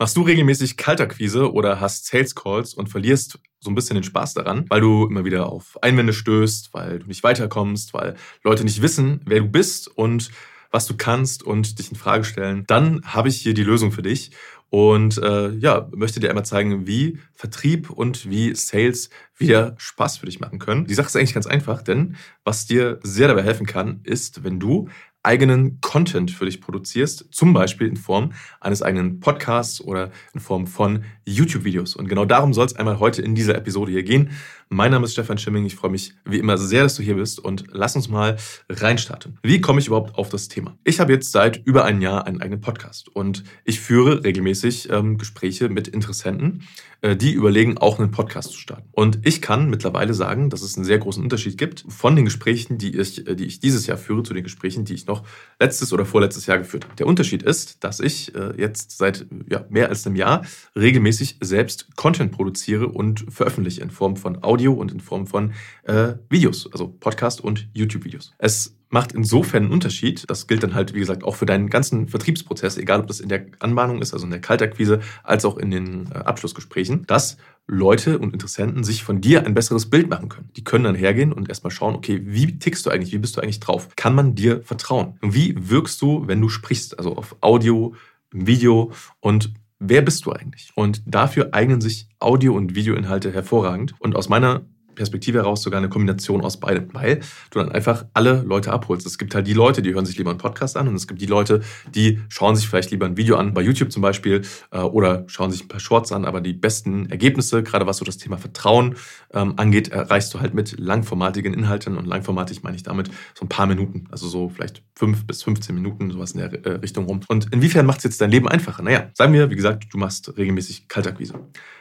Machst du regelmäßig Kaltakquise oder hast Sales Calls und verlierst so ein bisschen den Spaß daran, weil du immer wieder auf Einwände stößt, weil du nicht weiterkommst, weil Leute nicht wissen, wer du bist und was du kannst und dich in Frage stellen, dann habe ich hier die Lösung für dich und äh, ja, möchte dir einmal zeigen, wie Vertrieb und wie Sales wieder Spaß für dich machen können. Die Sache ist eigentlich ganz einfach, denn was dir sehr dabei helfen kann, ist, wenn du eigenen Content für dich produzierst, zum Beispiel in Form eines eigenen Podcasts oder in Form von YouTube-Videos. Und genau darum soll es einmal heute in dieser Episode hier gehen. Mein Name ist Stefan Schimming. Ich freue mich wie immer sehr, dass du hier bist und lass uns mal reinstarten. Wie komme ich überhaupt auf das Thema? Ich habe jetzt seit über einem Jahr einen eigenen Podcast und ich führe regelmäßig ähm, Gespräche mit Interessenten, äh, die überlegen, auch einen Podcast zu starten. Und ich kann mittlerweile sagen, dass es einen sehr großen Unterschied gibt von den Gesprächen, die ich, äh, die ich dieses Jahr führe, zu den Gesprächen, die ich noch letztes oder vorletztes Jahr geführt habe. Der Unterschied ist, dass ich äh, jetzt seit ja, mehr als einem Jahr regelmäßig selbst Content produziere und veröffentliche in Form von Audio Audio und in Form von äh, Videos, also Podcast und YouTube-Videos. Es macht insofern einen Unterschied. Das gilt dann halt, wie gesagt, auch für deinen ganzen Vertriebsprozess, egal ob das in der Anbahnung ist, also in der Kaltakquise, als auch in den äh, Abschlussgesprächen, dass Leute und Interessenten sich von dir ein besseres Bild machen können. Die können dann hergehen und erstmal schauen, okay, wie tickst du eigentlich, wie bist du eigentlich drauf? Kann man dir vertrauen? Und wie wirkst du, wenn du sprichst, also auf Audio, Video und wer bist du eigentlich? Und dafür eignen sich Audio- und Videoinhalte hervorragend. Und aus meiner Perspektive heraus sogar eine Kombination aus beidem, weil du dann einfach alle Leute abholst. Es gibt halt die Leute, die hören sich lieber einen Podcast an und es gibt die Leute, die schauen sich vielleicht lieber ein Video an, bei YouTube zum Beispiel, äh, oder schauen sich ein paar Shorts an, aber die besten Ergebnisse, gerade was so das Thema Vertrauen ähm, angeht, erreichst du halt mit langformatigen Inhalten und langformatig meine ich damit so ein paar Minuten, also so vielleicht fünf bis 15 Minuten, sowas in der äh, Richtung rum. Und inwiefern macht es jetzt dein Leben einfacher? Naja, sagen wir, wie gesagt, du machst regelmäßig Kaltakquise.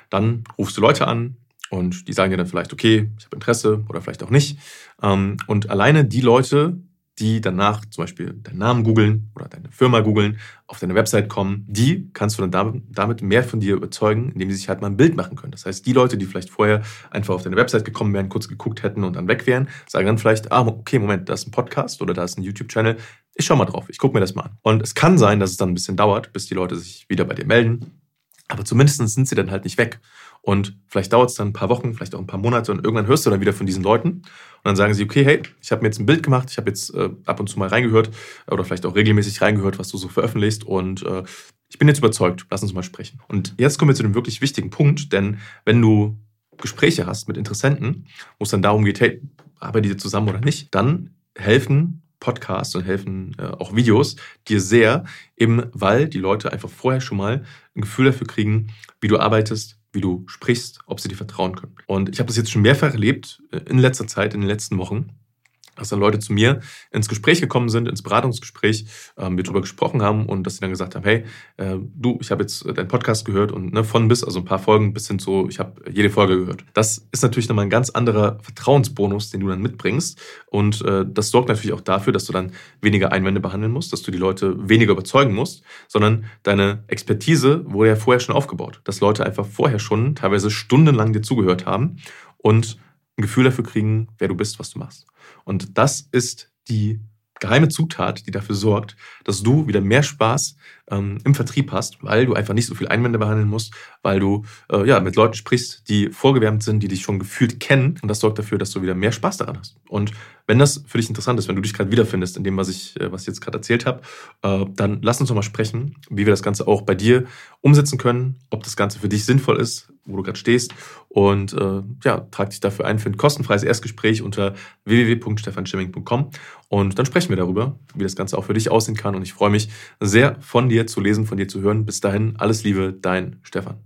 Dann rufst du Leute an, und die sagen dir dann vielleicht, okay, ich habe Interesse oder vielleicht auch nicht. Ähm, und alleine die Leute, die danach zum Beispiel deinen Namen googeln oder deine Firma googeln, auf deine Website kommen, die kannst du dann damit mehr von dir überzeugen, indem sie sich halt mal ein Bild machen können. Das heißt, die Leute, die vielleicht vorher einfach auf deine Website gekommen wären, kurz geguckt hätten und dann weg wären, sagen dann vielleicht, ah, okay, Moment, da ist ein Podcast oder da ist ein YouTube-Channel. Ich schau mal drauf, ich gucke mir das mal an. Und es kann sein, dass es dann ein bisschen dauert, bis die Leute sich wieder bei dir melden. Aber zumindest sind sie dann halt nicht weg. Und vielleicht dauert es dann ein paar Wochen, vielleicht auch ein paar Monate und irgendwann hörst du dann wieder von diesen Leuten. Und dann sagen sie, okay, hey, ich habe mir jetzt ein Bild gemacht, ich habe jetzt äh, ab und zu mal reingehört oder vielleicht auch regelmäßig reingehört, was du so veröffentlichst und äh, ich bin jetzt überzeugt, lass uns mal sprechen. Und jetzt kommen wir zu dem wirklich wichtigen Punkt, denn wenn du Gespräche hast mit Interessenten, wo es dann darum geht, hey, arbeiten die zusammen oder nicht, dann helfen Podcasts und helfen äh, auch Videos dir sehr, eben weil die Leute einfach vorher schon mal ein Gefühl dafür kriegen, wie du arbeitest, wie du sprichst, ob sie dir vertrauen können. Und ich habe das jetzt schon mehrfach erlebt äh, in letzter Zeit, in den letzten Wochen, dass dann Leute zu mir ins Gespräch gekommen sind, ins Beratungsgespräch, ähm, wir darüber gesprochen haben und dass sie dann gesagt haben, hey, äh, du, ich habe jetzt deinen Podcast gehört und ne, von bis, also ein paar Folgen bis hin zu, ich habe jede Folge gehört. Das ist natürlich nochmal ein ganz anderer Vertrauensbonus, den du dann mitbringst und äh, das sorgt natürlich auch dafür, dass du dann weniger Einwände behandeln musst, dass du die Leute weniger überzeugen musst, sondern deine Expertise wurde ja vorher schon aufgebaut, dass Leute einfach vorher schon teilweise stundenlang dir zugehört haben und ein Gefühl dafür kriegen, wer du bist, was du machst. Und das ist die geheime Zutat, die dafür sorgt, dass du wieder mehr Spaß ähm, im Vertrieb hast, weil du einfach nicht so viel Einwände behandeln musst, weil du äh, ja mit Leuten sprichst, die vorgewärmt sind, die dich schon gefühlt kennen und das sorgt dafür, dass du wieder mehr Spaß daran hast. Und wenn das für dich interessant ist, wenn du dich gerade wiederfindest in dem, was ich, äh, was ich jetzt gerade erzählt habe, äh, dann lass uns doch mal sprechen, wie wir das Ganze auch bei dir umsetzen können, ob das Ganze für dich sinnvoll ist, wo du gerade stehst. Und äh, ja, trag dich dafür ein für ein kostenfreies Erstgespräch unter www.stefanschimming.com und dann sprechen wir darüber, wie das Ganze auch für dich aussehen kann. Und ich freue mich sehr, von dir zu lesen, von dir zu hören. Bis dahin, alles Liebe, dein Stefan.